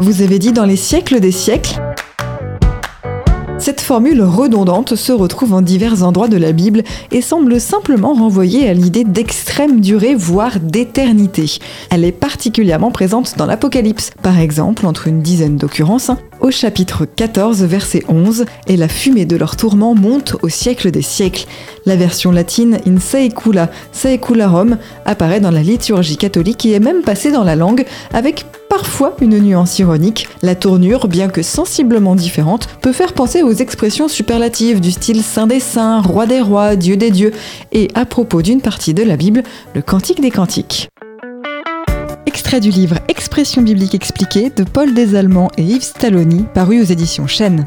Vous avez dit dans les siècles des siècles cette formule redondante se retrouve en divers endroits de la Bible et semble simplement renvoyer à l'idée d'extrême durée, voire d'éternité. Elle est particulièrement présente dans l'Apocalypse, par exemple entre une dizaine d'occurrences, au chapitre 14, verset 11, et la fumée de leur tourment monte au siècle des siècles. La version latine in saecula saecularum apparaît dans la liturgie catholique et est même passée dans la langue avec parfois une nuance ironique. La tournure, bien que sensiblement différente, peut faire penser aux expressions superlatives du style Saint des Saints, Roi des Rois, Dieu des Dieux, et à propos d'une partie de la Bible, le Cantique des Cantiques. Extrait du livre Expression biblique expliquée de Paul Desallemands et Yves Stalloni, paru aux éditions Chênes.